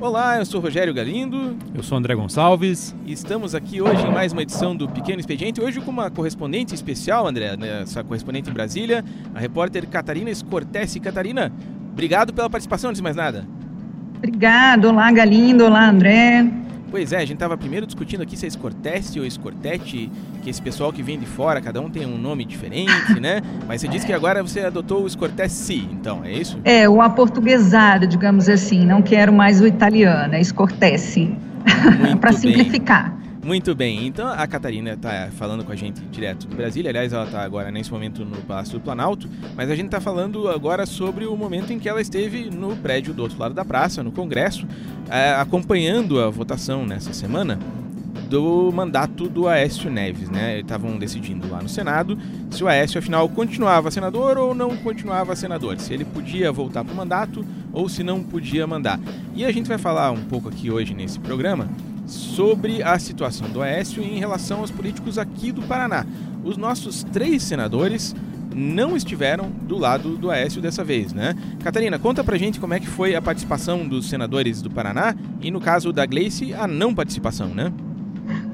Olá, eu sou Rogério Galindo. Eu sou André Gonçalves. E estamos aqui hoje em mais uma edição do Pequeno Expediente. Hoje com uma correspondente especial, André, né, essa correspondente em Brasília, a repórter Catarina Escortese. Catarina, obrigado pela participação, antes de mais nada. Obrigado. Olá, Galindo. Olá, André. Pois é, a gente estava primeiro discutindo aqui se é Escorteste ou Escortete, que esse pessoal que vem de fora, cada um tem um nome diferente, né? Mas você disse que agora você adotou o Escortese, então, é isso? É, o aportuguesado, digamos assim. Não quero mais o italiano, é Escortese. Para simplificar. Muito bem, então a Catarina está falando com a gente direto do Brasília, aliás, ela está agora nesse momento no Palácio do Planalto, mas a gente está falando agora sobre o momento em que ela esteve no prédio do outro lado da praça, no Congresso, é, acompanhando a votação nessa semana do mandato do Aécio Neves, né? Estavam decidindo lá no Senado se o Aécio afinal continuava senador ou não continuava senador, se ele podia voltar para o mandato ou se não podia mandar. E a gente vai falar um pouco aqui hoje nesse programa sobre a situação do Aécio em relação aos políticos aqui do Paraná. Os nossos três senadores não estiveram do lado do Aécio dessa vez, né? Catarina, conta pra gente como é que foi a participação dos senadores do Paraná e, no caso da Gleice, a não participação, né?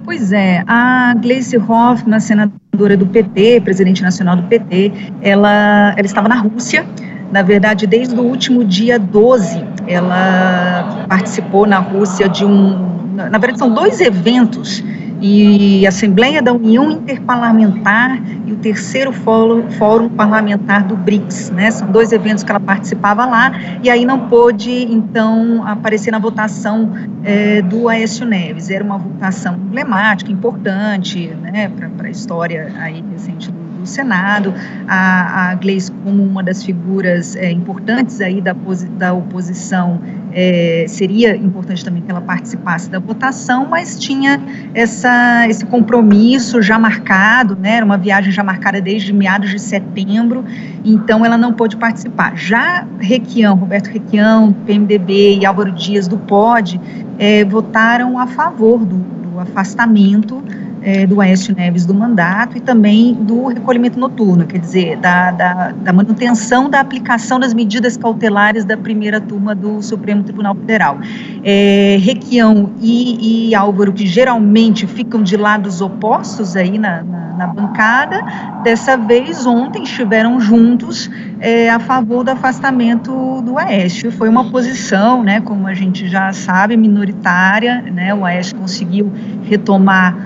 Pois é, a Gleice Hoffmann, senadora do PT, presidente nacional do PT, ela, ela estava na Rússia, na verdade, desde o último dia 12, ela participou na Rússia de um na verdade, são dois eventos e Assembleia da União Interparlamentar e o terceiro fórum, fórum parlamentar do BRICS, né? São dois eventos que ela participava lá e aí não pôde então aparecer na votação é, do Aécio Neves. Era uma votação emblemática, importante, né? Para a história aí recente do do Senado, a, a Gleice como uma das figuras é, importantes aí da, da oposição, é, seria importante também que ela participasse da votação, mas tinha essa, esse compromisso já marcado, né, era uma viagem já marcada desde meados de setembro, então ela não pôde participar. Já Requião, Roberto Requião, PMDB e Álvaro Dias do POD é, votaram a favor do, do afastamento é, do Aécio Neves do mandato e também do recolhimento noturno, quer dizer, da, da, da, manutenção da aplicação das medidas cautelares da primeira turma do Supremo Tribunal Federal. É, Requião e, e, Álvaro, que geralmente ficam de lados opostos aí na, na, na bancada, dessa vez, ontem, estiveram juntos é, a favor do afastamento do Aécio. Foi uma posição, né, como a gente já sabe, minoritária, né, o Aécio conseguiu retomar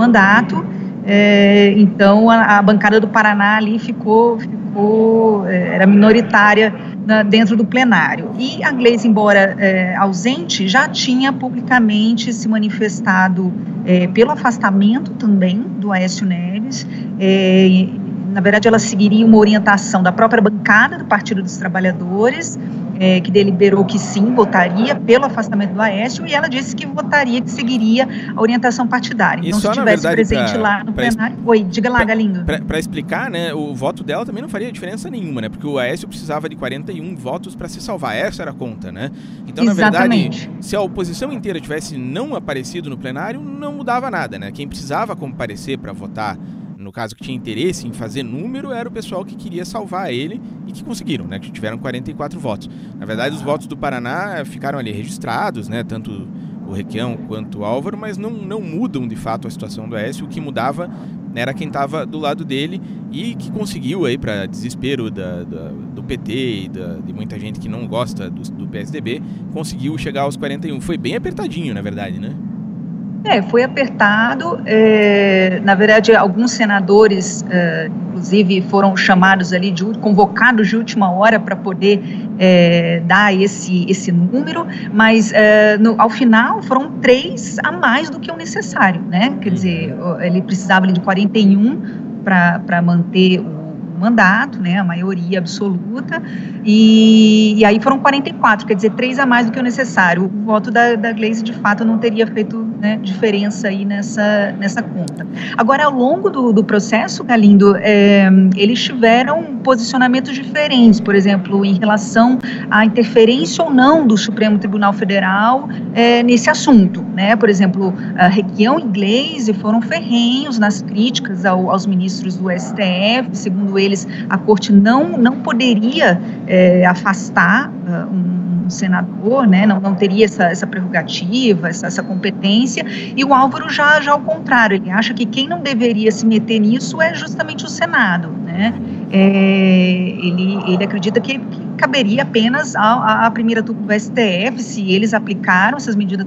mandato. É, então a, a, bancada do Paraná ali ficou, ficou é, era minoritária na, dentro do plenário. E a Gleisi, embora é, ausente, já tinha publicamente se manifestado é, pelo afastamento também do Aécio Neves. É, na verdade, ela seguiria uma orientação da própria bancada do Partido dos Trabalhadores é, que deliberou que sim, votaria pelo afastamento do Aécio, e ela disse que votaria, que seguiria a orientação partidária. Então, se estivesse presente pra, lá no plenário. Oi, diga lá, Galindo. Para explicar, né, o voto dela também não faria diferença nenhuma, né? Porque o Aécio precisava de 41 votos para se salvar. Essa era a conta, né? Então, Exatamente. na verdade, se a oposição inteira tivesse não aparecido no plenário, não mudava nada, né? Quem precisava comparecer para votar no caso que tinha interesse em fazer número, era o pessoal que queria salvar ele e que conseguiram, né? Que tiveram 44 votos. Na verdade, os votos do Paraná ficaram ali registrados, né? Tanto o Requião quanto o Álvaro, mas não, não mudam de fato a situação do Aécio. O que mudava era quem estava do lado dele e que conseguiu aí para desespero da, da, do PT e da, de muita gente que não gosta do, do PSDB, conseguiu chegar aos 41. Foi bem apertadinho, na verdade, né? É, foi apertado. É, na verdade, alguns senadores, é, inclusive, foram chamados ali, de, convocados de última hora para poder é, dar esse, esse número, mas é, no, ao final foram três a mais do que o necessário, né? Quer dizer, ele precisava de 41 para manter o mandato, né, a maioria absoluta, e, e, aí foram 44, quer dizer, três a mais do que o necessário. O voto da, da Gleisi, de fato, não teria feito né, diferença aí nessa, nessa conta. Agora, ao longo do, do processo, Galindo, é, eles tiveram posicionamentos diferentes, por exemplo, em relação à interferência ou não do Supremo Tribunal Federal é, nesse assunto, né, por exemplo, a Requião e Gleisi foram ferrenhos nas críticas ao, aos ministros do STF, segundo eles, a corte não, não poderia é, afastar uh, um, um, senador, né, não, não teria essa, essa prerrogativa, essa, essa competência, e o Álvaro já, já ao contrário, ele acha que quem não deveria se meter nisso é justamente o Senado, né, é, ele, ele acredita que, que caberia apenas à, à primeira turma do STF, se eles aplicaram essas medidas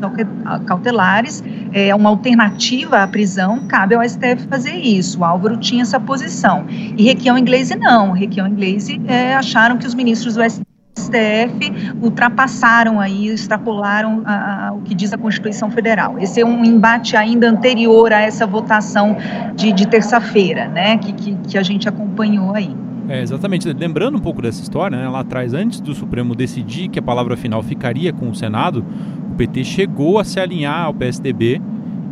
cautelares, é, uma alternativa à prisão, cabe ao STF fazer isso. O Álvaro tinha essa posição. E Requião Inglês não. Requião Inglês é, acharam que os ministros do STF ultrapassaram aí, extrapolaram a, a, o que diz a Constituição Federal. Esse é um embate ainda anterior a essa votação de, de terça-feira, né, que, que, que a gente acompanhou aí. É, exatamente. Lembrando um pouco dessa história, né, lá atrás, antes do Supremo decidir que a palavra final ficaria com o Senado, o PT chegou a se alinhar ao PSDB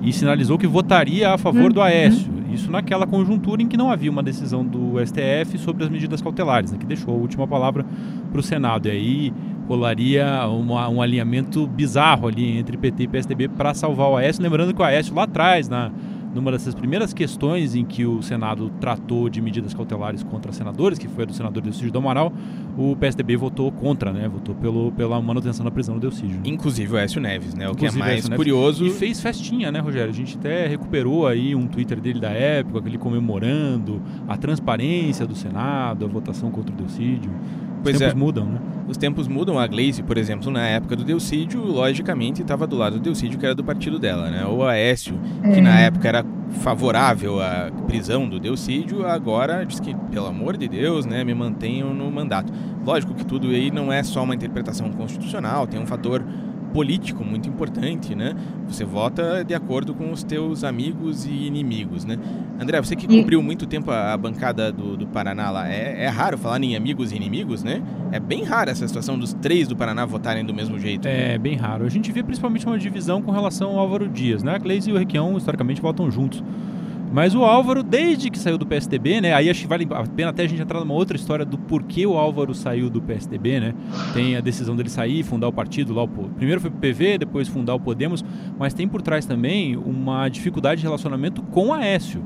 e sinalizou que votaria a favor uhum. do Aécio. Isso naquela conjuntura em que não havia uma decisão do STF sobre as medidas cautelares, né, que deixou a última palavra para o Senado. E aí rolaria uma, um alinhamento bizarro ali entre PT e PSDB para salvar o Aécio. Lembrando que o Aécio lá atrás, na numa dessas primeiras questões em que o Senado tratou de medidas cautelares contra senadores, que foi a do senador Delcídio do Amaral, o PSDB votou contra, né? Votou pelo, pela manutenção da prisão do Delcídio. Inclusive o Écio Neves, né? O Inclusive, que é mais curioso. E fez festinha, né, Rogério? A gente até recuperou aí um Twitter dele da época, ele comemorando a transparência do Senado, a votação contra o Delcídio. Os pois tempos é. mudam, né? Os tempos mudam. A Glaze, por exemplo, na época do Delcídio, logicamente estava do lado do Delcídio, que era do partido dela, né? O Aécio, que é. na época era favorável à prisão do Delcídio, agora diz que, pelo amor de Deus, né, me mantenham no mandato. Lógico que tudo aí não é só uma interpretação constitucional, tem um fator político muito importante, né? Você vota de acordo com os teus amigos e inimigos, né? André, você que cobriu muito tempo a, a bancada do, do Paraná lá, é, é, raro falar em amigos e inimigos, né? É bem raro essa situação dos três do Paraná votarem do mesmo jeito. É, bem raro. A gente vê principalmente uma divisão com relação ao Álvaro Dias, né? A Gleisi e o Requião, historicamente, votam juntos. Mas o Álvaro, desde que saiu do PSDB, né? Aí acho que vale a pena até a gente entrar numa outra história do porquê o Álvaro saiu do PSDB, né? Tem a decisão dele sair, fundar o partido lá. O, primeiro foi pro PV, depois fundar o Podemos, mas tem por trás também uma dificuldade de relacionamento com o Aécio.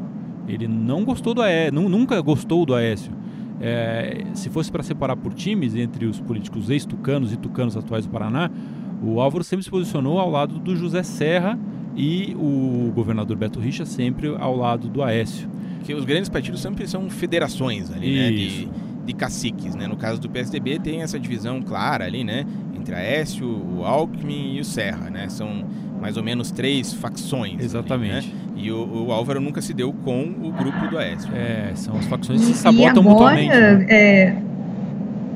Ele não gostou do Aécio, nunca gostou do Aécio. É, se fosse para separar por times entre os políticos ex-tucanos e tucanos atuais do Paraná, o Álvaro sempre se posicionou ao lado do José Serra e o governador Beto Richa sempre ao lado do Aécio. Que os grandes partidos sempre são federações ali, né? De, de caciques, né? No caso do PSDB tem essa divisão clara ali, né? Entre Aécio, o Alckmin e o Serra, né? São mais ou menos três facções. Exatamente. Ali, né? E o, o, Álvaro nunca se deu com o grupo do Aécio. É, são as facções que se sabotam agora, mutuamente. Né? É,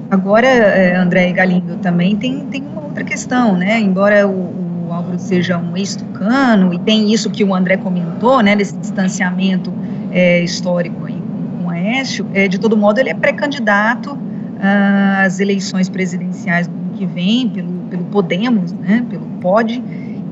agora, é, André Galindo, também tem, tem uma outra questão, né? Embora o o Álvaro seja um ex-tucano, e tem isso que o André comentou, né, desse distanciamento é, histórico aí com, o Aécio, é, de todo modo ele é pré-candidato às eleições presidenciais do ano que vem, pelo, pelo Podemos, né, pelo POD,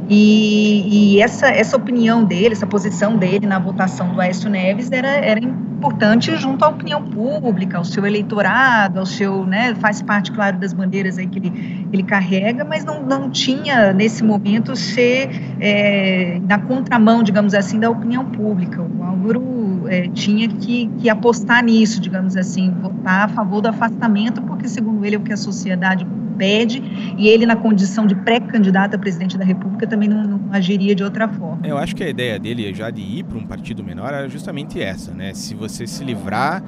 e, e, essa, essa opinião dele, essa posição dele na votação do Aécio Neves era, era importante junto à opinião pública, ao seu eleitorado, ao seu, né, faz parte, claro, das bandeiras aí que ele, ele carrega, mas não, não tinha, nesse momento, ser é, na contramão, digamos assim, da opinião pública. O Álvaro é, tinha que, que apostar nisso, digamos assim, votar a favor do afastamento, porque, segundo ele, é o que a sociedade pede, e ele, na condição de pré-candidato a presidente da República, também não, não, agiria de outra forma. Eu acho que a ideia dele já de ir para um partido menor era justamente essa, né? Se você se livrar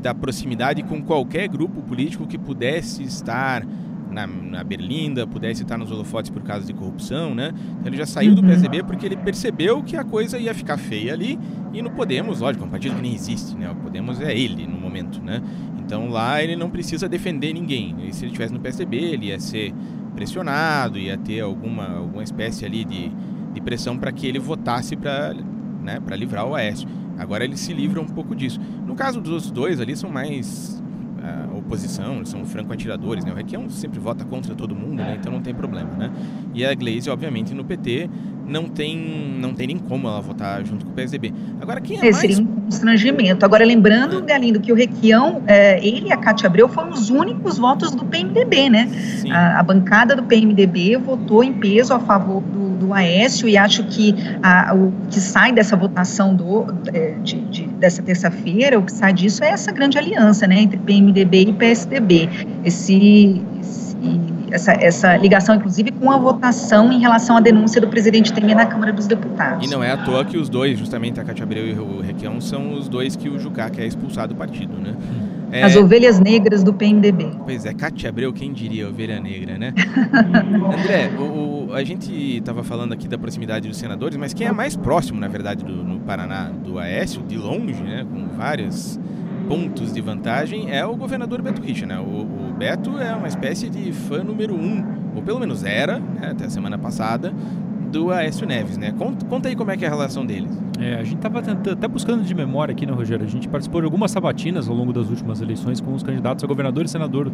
da proximidade com qualquer grupo político que pudesse estar na, na, Berlinda, pudesse estar nos holofotes por causa de corrupção, né? Então ele já saiu uhum. do PSDB porque ele percebeu que a coisa ia ficar feia ali e no Podemos, lógico, é um partido que nem existe, né? O Podemos é ele no momento, né? Então lá ele não precisa defender ninguém. E se ele estivesse no PSDB, ele ia ser pressionado, ia ter alguma, alguma espécie ali de, de pressão para que ele votasse para né, livrar o Aécio. Agora ele se livra um pouco disso. No caso dos outros dois ali, são mais uh, oposição, eles são franco-atiradores, né? O Requião sempre vota contra todo mundo, né? Então não tem problema, né? E a Glaze, obviamente, no PT não tem, não tem nem como ela votar junto com o PSDB. Agora, quem é, É, mais... seria um constrangimento. Agora, lembrando, Galindo, que o Requião, é, ele e a Cátia Abreu foram os únicos votos do PMDB, né? A, a bancada do PMDB votou em peso a favor do, do Aécio e acho que a- o que sai dessa votação do, é, de, de- dessa terça-feira, o que sai disso é essa grande aliança, né, entre PMDB e PSDB. Esse, esse- essa, essa ligação, inclusive, com a votação em relação à denúncia do presidente Temer na Câmara dos Deputados. E não é à toa que os dois, justamente a Cátia Abreu e o Requião, são os dois que o Jucá quer expulsar do partido, né? É, As ovelhas negras do PMDB. Pois é, Cátia Abreu, quem diria ovelha negra, né? André, o, o- a gente estava falando aqui da proximidade dos senadores, mas quem é mais próximo, na verdade, do, no Paraná do Aécio, de longe, né, com vários pontos de vantagem, é o governador Beto Richa, né? O, o Beto é uma espécie de fã número um, ou pelo menos era, né, até a semana passada, do Aécio Neves, né? Conta, conta aí como é que é a relação deles. É, a gente estava até buscando de memória aqui, né, Rogério? A gente participou de algumas sabatinas ao longo das últimas eleições com os candidatos a governador e senador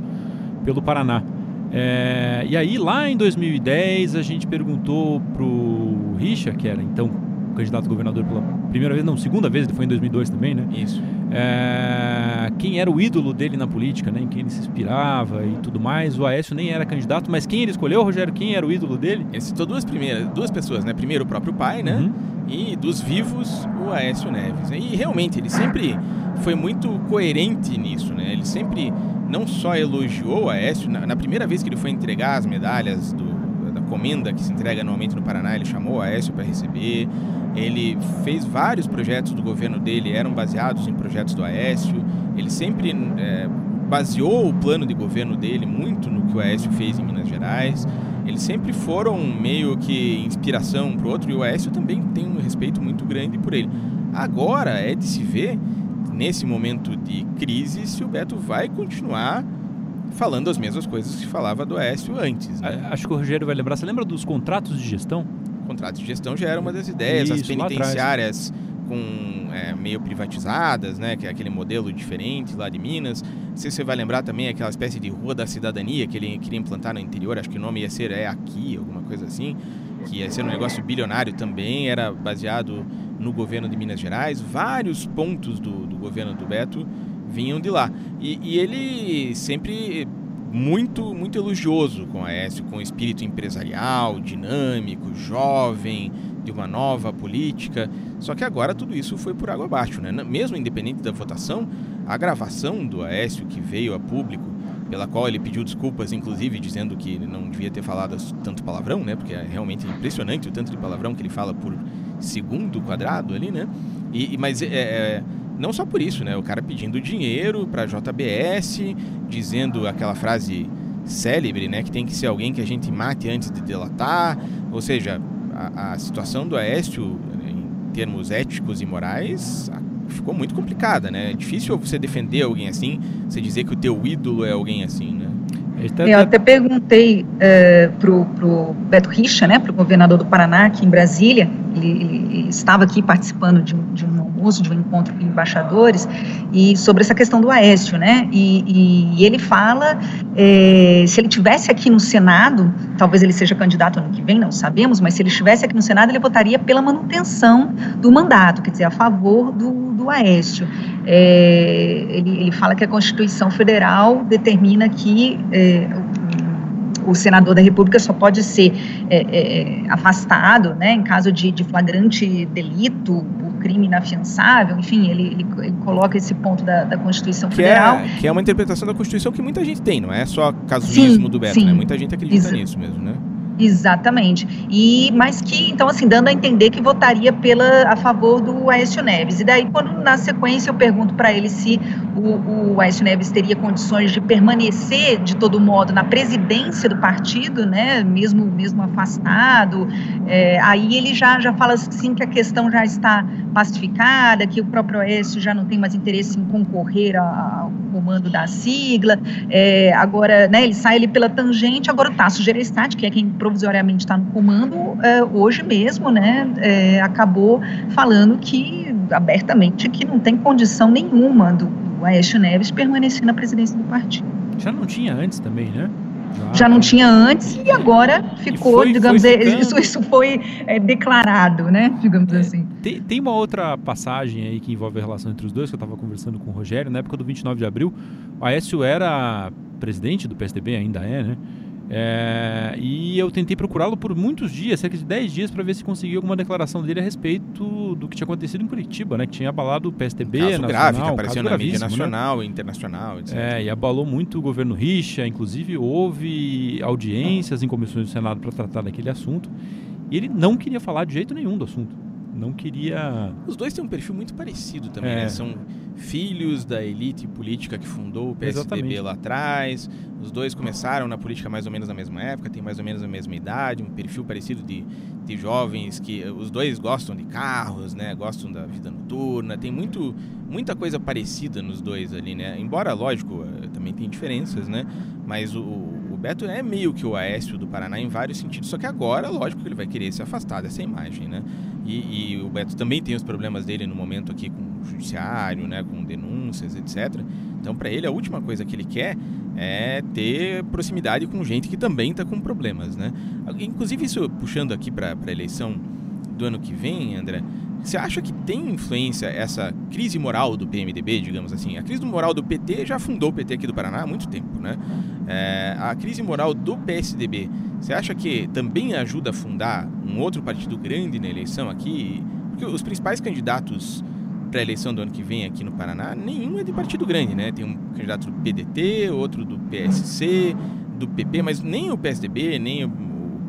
pelo Paraná. É, e aí, lá em 2010, a gente perguntou pro Richa, que era então candidato a governador pela primeira vez, não, segunda vez, ele foi em 2002 também, né? Isso. É, quem era o ídolo dele na política, né? Em quem ele se inspirava e tudo mais. O Aécio nem era candidato, mas quem ele escolheu, Rogério? Quem era o ídolo dele? Ele citou duas primeiras, duas pessoas, né? Primeiro o próprio pai, né? Uhum. e dos vivos o Aécio Neves. E realmente ele sempre foi muito coerente nisso, né? Ele sempre não só elogiou o Aécio, na, na primeira vez que ele foi entregar as medalhas do, da comenda que se entrega anualmente no Paraná, ele chamou o Aécio para receber. Ele fez vários projetos do governo dele, eram baseados em projetos do Aécio. Ele sempre é, baseou o plano de governo dele muito no que o Aécio fez em Minas Gerais. Eles sempre foram meio que inspiração para o outro e o Aécio também tem um respeito muito grande por ele. Agora é de se ver, nesse momento de crise, se o Beto vai continuar falando as mesmas coisas que falava do Aécio antes. Né? Acho que o Rogério vai lembrar. Você lembra dos contratos de gestão? Contratos de gestão já era uma das ideias, as Isso, atrás. penitenciárias com é, meio privatizadas, né, que é aquele modelo diferente lá de Minas. Não sei se você vai lembrar também aquela espécie de rua da cidadania que ele queria implantar no interior, acho que o nome ia ser É Aqui, alguma coisa assim, que ia ser um negócio bilionário também, era baseado no governo de Minas Gerais. Vários pontos do, do governo do Beto vinham de lá. E, e ele sempre muito, muito elogioso com a Aécio, com o espírito empresarial, dinâmico, jovem, de uma nova política. Só que agora tudo isso foi por água abaixo, né? Mesmo independente da votação, a gravação do Aécio que veio a público, pela qual ele pediu desculpas, inclusive dizendo que não devia ter falado tanto palavrão, né? Porque é realmente impressionante o tanto de palavrão que ele fala por segundo quadrado ali, né? E, e- mas é, é, não só por isso, né? O cara pedindo dinheiro para JBS, dizendo aquela frase célebre, né? Que tem que ser alguém que a gente mate antes de delatar. Ou seja, a, a situação do Aécio, em termos éticos e morais, ficou muito complicada, né? É difícil você defender alguém assim, você dizer que o teu ídolo é alguém assim, né? Tá- Eu até perguntei é, pro, pro Beto Richa, né, pro governador do Paraná, aqui em Brasília, ele, ele estava aqui participando de um, de um almoço, de um encontro com embaixadores, e sobre essa questão do Aécio, né, e, e ele fala, é, se ele tivesse aqui no Senado, talvez ele seja candidato ano que vem, não sabemos, mas se ele estivesse aqui no Senado, ele votaria pela manutenção do mandato, quer dizer, a favor do, do Aécio. É, ele, ele fala que a Constituição Federal determina que é, o, senador da República só pode ser é, é, afastado, né, em caso de, de flagrante delito, por crime inafiançável, enfim, ele, ele, ele coloca esse ponto da, da Constituição Que Federal. é, que é uma interpretação da Constituição que muita gente tem, não é só casuísmo Sim, do Beto, sim. né? Muita gente acredita nisso mesmo, né? Exatamente. E mas que então assim dando a entender que votaria pela a favor do Aécio Neves. E daí quando na sequência eu pergunto para ele se o, o Aécio Neves teria condições de permanecer de todo modo na presidência do partido, né? Mesmo mesmo afastado. É, aí ele já já fala assim que a questão já está pacificada, que o próprio Aécio já não tem mais interesse em concorrer ao comando da sigla. É, agora, né, ele sai ali pela tangente, agora o Tasso Gereissati, que é quem provisoriamente está no comando, é, hoje mesmo, né, é, acabou falando que, abertamente, que não tem condição nenhuma do, do Aécio Neves permanecer na presidência do partido. Já não tinha antes também, né? já não tinha antes e agora ficou, foi- digamos, foi é, ficando. isso, isso foi é, declarado, né? Digamos assim. Tem, tem uma outra passagem aí que envolve a relação entre os dois, que eu estava conversando com o Rogério, na época do 29 de abril. O Aécio era presidente do PSDB, ainda é, né? É, e eu tentei procurá-lo por muitos dias, cerca de 10 dias, para ver se conseguia alguma declaração dele a respeito do que tinha acontecido em Curitiba, né? Que tinha abalado o PSDB, Caso nacional, grave, que um apareceu caso na mídia né? nacional, internacional, etc. É, e abalou muito o governo Richa, inclusive houve audiências em comissões do Senado para tratar daquele assunto. E ele não queria falar de jeito nenhum do assunto. Não queria. Os dois têm um perfil muito parecido também, É. né? São filhos da elite política que fundou o PSDB Exatamente. lá atrás. Os dois começaram na política mais ou menos na mesma época, têm mais ou menos a mesma idade, um perfil parecido de, de jovens que os dois gostam de carros, né? Gostam da vida noturna. Tem muito, muita coisa parecida nos dois ali, né? Embora, lógico, eh, também tem diferenças, né? Mas o Beto é meio que o Aécio do Paraná em vários sentidos. Só que agora, lógico que ele vai querer se afastar dessa imagem, né? E, e o Beto também tem os problemas dele no momento aqui com o judiciário, né, com denúncias, etc. Então, para ele, a última coisa que ele quer é ter proximidade com gente que também está com problemas, né? Inclusive, isso puxando aqui para a eleição do ano que vem, André, você acha que tem influência essa crise moral do PMDB, digamos assim? A crise moral do PT já fundou o PT aqui do Paraná há muito tempo, né? É, a crise moral do PSDB, você acha que também ajuda a fundar um outro partido grande na eleição aqui? Porque os principais candidatos para a eleição do ano que vem aqui no Paraná, nenhum é de partido grande, né? Tem um candidato do PDT, outro do PSC, do PP, mas nem o PSDB, nem o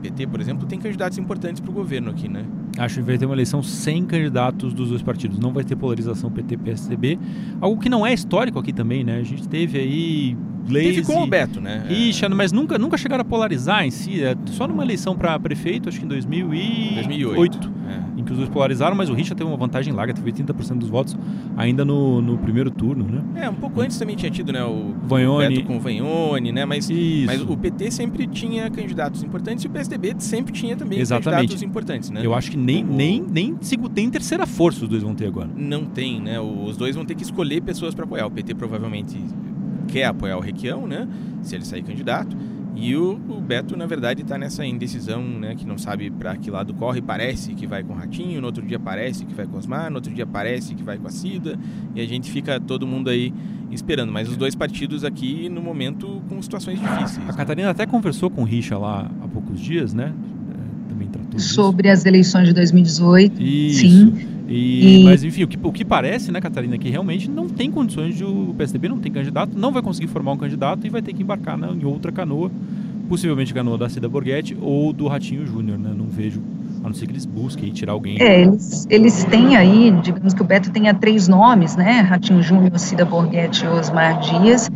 PT, por exemplo, tem candidatos importantes para o governo aqui, né? Acho que vai ter uma eleição sem candidatos dos dois partidos. Não vai ter polarização PT-PSDB. Algo que não é histórico aqui também, né? A gente teve aí leis. Teve com o Beto, né? Richa, mas nunca, nunca chegaram a polarizar em si. É só numa eleição para prefeito, acho que em 2008. 2008. É. Que os dois polarizaram, mas o Richa teve uma vantagem larga, teve 80% dos votos ainda no, no primeiro turno, né? É, um pouco antes também tinha tido, né? O Vanhone. Beto com o Vanhone, né? Mas, Isso. mas o PT sempre tinha candidatos importantes e o PSDB sempre tinha também Exatamente. candidatos importantes, né? Eu acho que nem, O- nem, nem, nem terceira força os dois vão ter agora. Não tem, né? Os dois vão ter que escolher pessoas para apoiar. O PT provavelmente quer apoiar o Requião, né? Se ele sair candidato. E o, o Beto, na verdade, está nessa indecisão, né? Que não sabe para que lado corre. Parece que vai com o Ratinho, no outro dia parece que vai com o Osmar, no outro dia parece que vai com a Cida. E a gente fica todo mundo aí esperando. Mas os dois partidos aqui, no momento, com situações difíceis. A né? Catarina até conversou com o Richa lá há poucos dias, né? É, Também tratou disso. Sobre as eleições de 2018. Isso. Sim. E, E- Mas enfim, o que, o que parece, né, Catarina, é que realmente não tem condições de o PSDB não tem candidato, não vai conseguir formar um candidato e vai ter que embarcar na, em outra canoa, possivelmente a canoa da Cida Borghetti ou do Ratinho Júnior, né? Não vejo, a não ser que eles busquem tirar alguém. É, eles, eles têm aí, digamos que o Beto tenha três nomes, né? Ratinho Júnior, Cida Borghetti e Osmar Dias.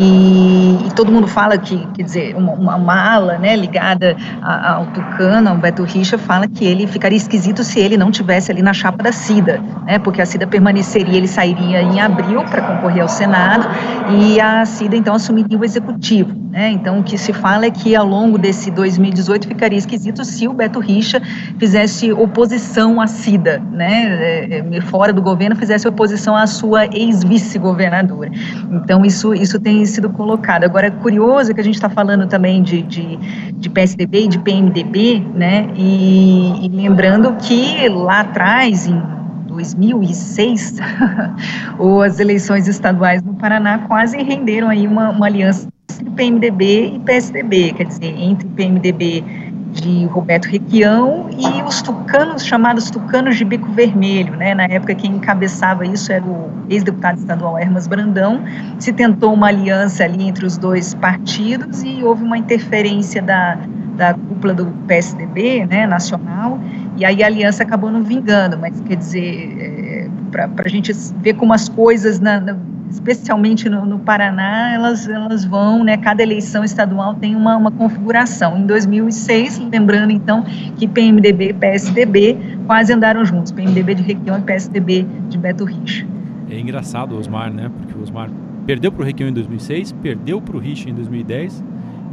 E, e todo mundo fala que, quer dizer, uma, uma, uma ala né, ligada a- ao Tucano, ao Beto Richa, fala que ele ficaria esquisito se ele não tivesse ali na chapa da Cida, né? Porque a Cida permaneceria, ele sairia em abril para concorrer ao Senado e a Cida então assumiria o executivo, né? Então o que se fala é que ao longo desse 2018 ficaria esquisito se o Beto Richa fizesse oposição à Cida, né? É, é, fora do governo fizesse oposição à sua ex-vice-governadora. Então isso isso tem sido colocado. Agora é curioso que a gente está falando também de, de, de PSDB e de PMDB, né? E, e lembrando que lá atrás em 2006, ou as eleições estaduais no Paraná quase renderam aí uma, uma aliança entre PMDB e PSDB, quer dizer, entre PMDB de Roberto Requião e os tucanos, chamados tucanos de bico vermelho, né? Na época quem encabeçava isso era o ex-deputado estadual Hermas Brandão. Se tentou uma aliança ali entre os dois partidos e houve uma interferência da, da cúpula do PSDB, né, nacional, e aí a aliança acabou não vingando, mas quer dizer, é, para a gente ver como as coisas, na, na, especialmente no, no, Paraná, elas, elas vão, né, cada eleição estadual tem uma, uma configuração. Em 2006, lembrando então que PMDB e PSDB quase andaram juntos, PMDB de Requião e PSDB de Beto Richa. É engraçado o Osmar, né, porque o Osmar perdeu para o Requião em 2006, perdeu para o Richa em 2010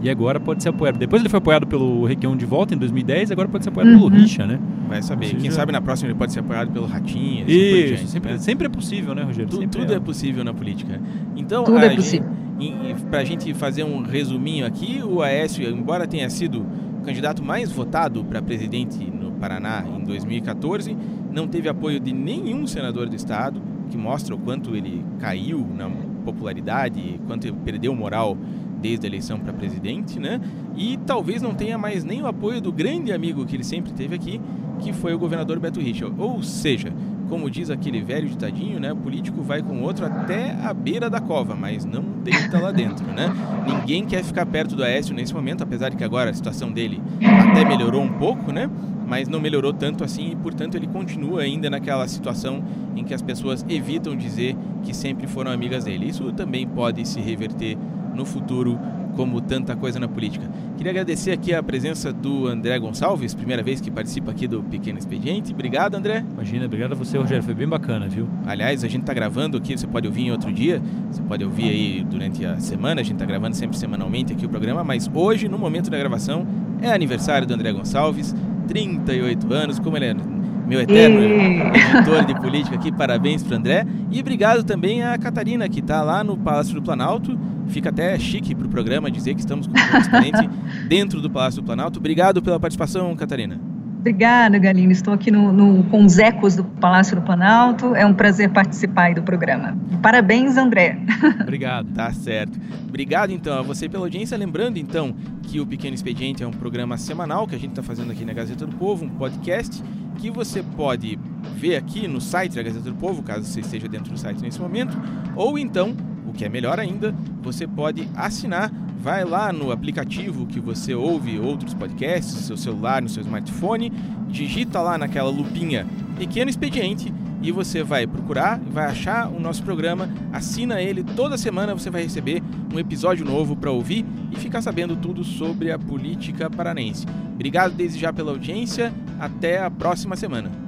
e agora pode ser apoiado. Depois ele foi apoiado pelo Requião de volta em 2010, agora pode ser apoiado uhum. pelo Richa, né? Vai saber. seja, Quem sabe na próxima ele pode ser apoiado pelo Ratinho. Isso, diante, sempre, né? sempre é possível, né, Rogério? Tu, tudo é. é. possível na política. Então, tudo a é possível. Gente, Para a gente fazer um resuminho aqui, o Aécio, embora tenha sido o candidato mais votado para presidente no Paraná em 2014, não teve apoio de nenhum senador do estado, que mostra o quanto ele caiu na popularidade, quanto perdeu moral desde a eleição para presidente, né? E talvez não tenha mais nem o apoio do grande amigo que ele sempre teve aqui, que foi o governador Beto Richa. Ou seja, como diz aquele velho ditadinho, né? O político vai com outro até a beira da cova, mas não deita lá dentro, né? Ninguém quer ficar perto do Aécio nesse momento, apesar de que agora a situação dele até melhorou um pouco, né? Mas não melhorou tanto assim e, portanto, ele continua ainda naquela situação em que as pessoas evitam dizer que sempre foram amigas dele. Isso também pode se reverter no futuro como tanta coisa na política. Queria agradecer aqui a presença do André Gonçalves, primeira vez que participa aqui do Pequeno Expediente. Obrigado, André. Imagina, obrigado a você, Rogério. Foi bem bacana, viu? Aliás, a gente está gravando aqui, você pode ouvir em outro dia, você pode ouvir aí durante a semana, a gente está gravando sempre semanalmente aqui o programa, mas hoje, no momento da gravação, é aniversário do André Gonçalves, 38 anos, como ele é meu eterno editor de política aqui, parabéns para André. E obrigado também a Catarina, que está lá no Palácio do Planalto. Fica até chique para o programa dizer que estamos com um dentro do Palácio do Planalto. Obrigado pela participação, Catarina. Obrigada, Galino. Estou aqui no, no, com os ecos do Palácio do Planalto. É um prazer participar do programa. Parabéns, André. Obrigado. tá certo. Obrigado, então, a você pela audiência. Lembrando, então, que o Pequeno Expediente é um programa semanal que a gente está fazendo aqui na Gazeta do Povo, um podcast que você pode ver aqui no site da Gazeta do Povo, caso você esteja dentro do site nesse momento, ou então, o que é melhor ainda, você pode assinar vai lá no aplicativo que você ouve outros podcasts, no seu celular, no seu smartphone, digita lá naquela lupinha Pequeno Expediente e você vai procurar, vai achar o nosso programa, assina ele, toda semana você vai receber um episódio novo para ouvir e ficar sabendo tudo sobre a política paranense. Obrigado desde já pela audiência, até a próxima semana.